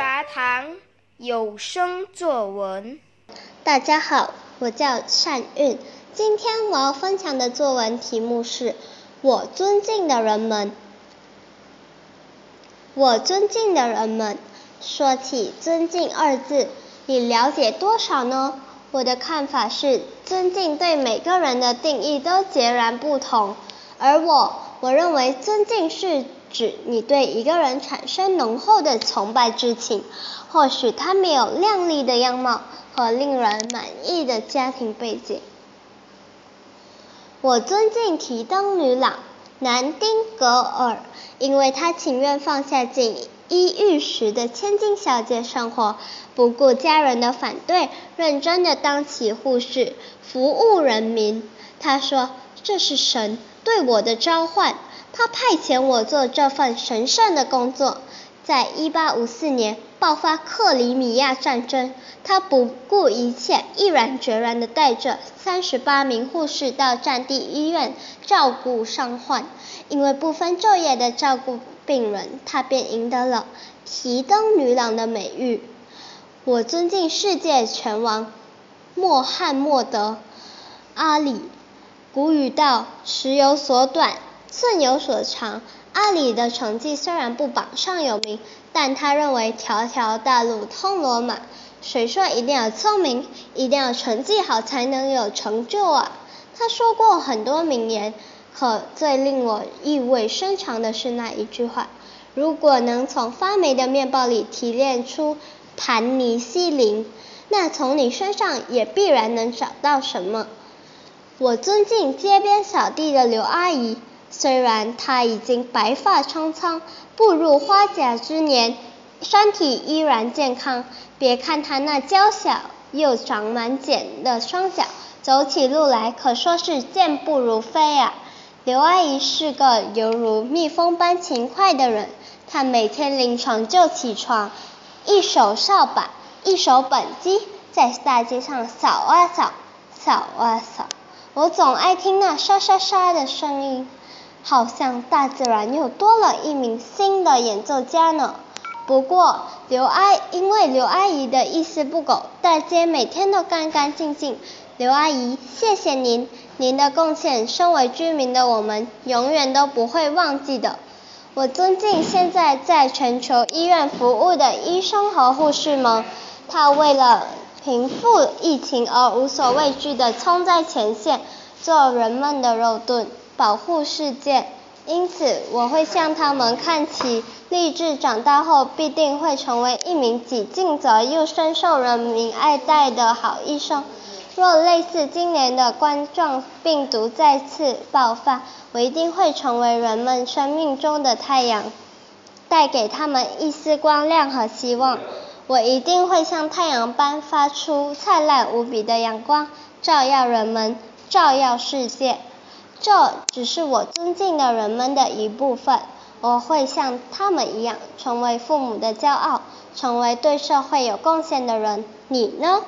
杂谈有声作文。大家好，我叫善韵，今天我要分享的作文题目是我尊敬的人们。我尊敬的人们，说起尊敬二字，你了解多少呢？我的看法是，尊敬对每个人的定义都截然不同，而我，我认为尊敬是指你对一个人产生浓厚的崇拜之情，或许他没有靓丽的样貌和令人满意的家庭背景。我尊敬提灯女郎南丁格尔，因为她情愿放下锦衣玉食的千金小姐生活，不顾家人的反对，认真的当起护士，服务人民。她说：“这是神对我的召唤。”他派遣我做这份神圣的工作。在一八五四年爆发克里米亚战争，他不顾一切，毅然决然地带着三十八名护士到战地医院照顾伤患。因为不分昼夜地照顾病人，他便赢得了“提灯女郎”的美誉。我尊敬世界拳王穆罕默德·阿里。古语道：“尺有所短。”寸有所长，阿里的成绩虽然不榜上有名，但他认为条条大路通罗马。谁说一定要聪明，一定要成绩好才能有成就啊？他说过很多名言，可最令我意味深长的是那一句话：如果能从发霉的面包里提炼出盘尼西林，那从你身上也必然能找到什么。我尊敬街边扫地的刘阿姨。虽然她已经白发苍苍，步入花甲之年，身体依然健康。别看她那娇小又长满茧的双脚，走起路来可说是健步如飞啊！刘阿姨是个犹如蜜蜂般勤快的人，她每天凌晨就起床，一手扫把，一手本机，在大街上扫啊扫，扫啊扫。我总爱听那沙沙沙的声音。好像大自然又多了一名新的演奏家呢。不过刘阿因为刘阿姨的一丝不苟，大街每天都干干净净。刘阿姨，谢谢您，您的贡献，身为居民的我们永远都不会忘记的。我尊敬现在在全球医院服务的医生和护士们，他为了平复疫情而无所畏惧地冲在前线，做人们的肉盾。保护世界，因此我会向他们看齐，立志长大后必定会成为一名既尽责又深受人民爱戴的好医生。若类似今年的冠状病毒再次爆发，我一定会成为人们生命中的太阳，带给他们一丝光亮和希望。我一定会像太阳般发出灿烂无比的阳光，照耀人们，照耀世界。这只是我尊敬的人们的一部分，我会像他们一样，成为父母的骄傲，成为对社会有贡献的人。你呢？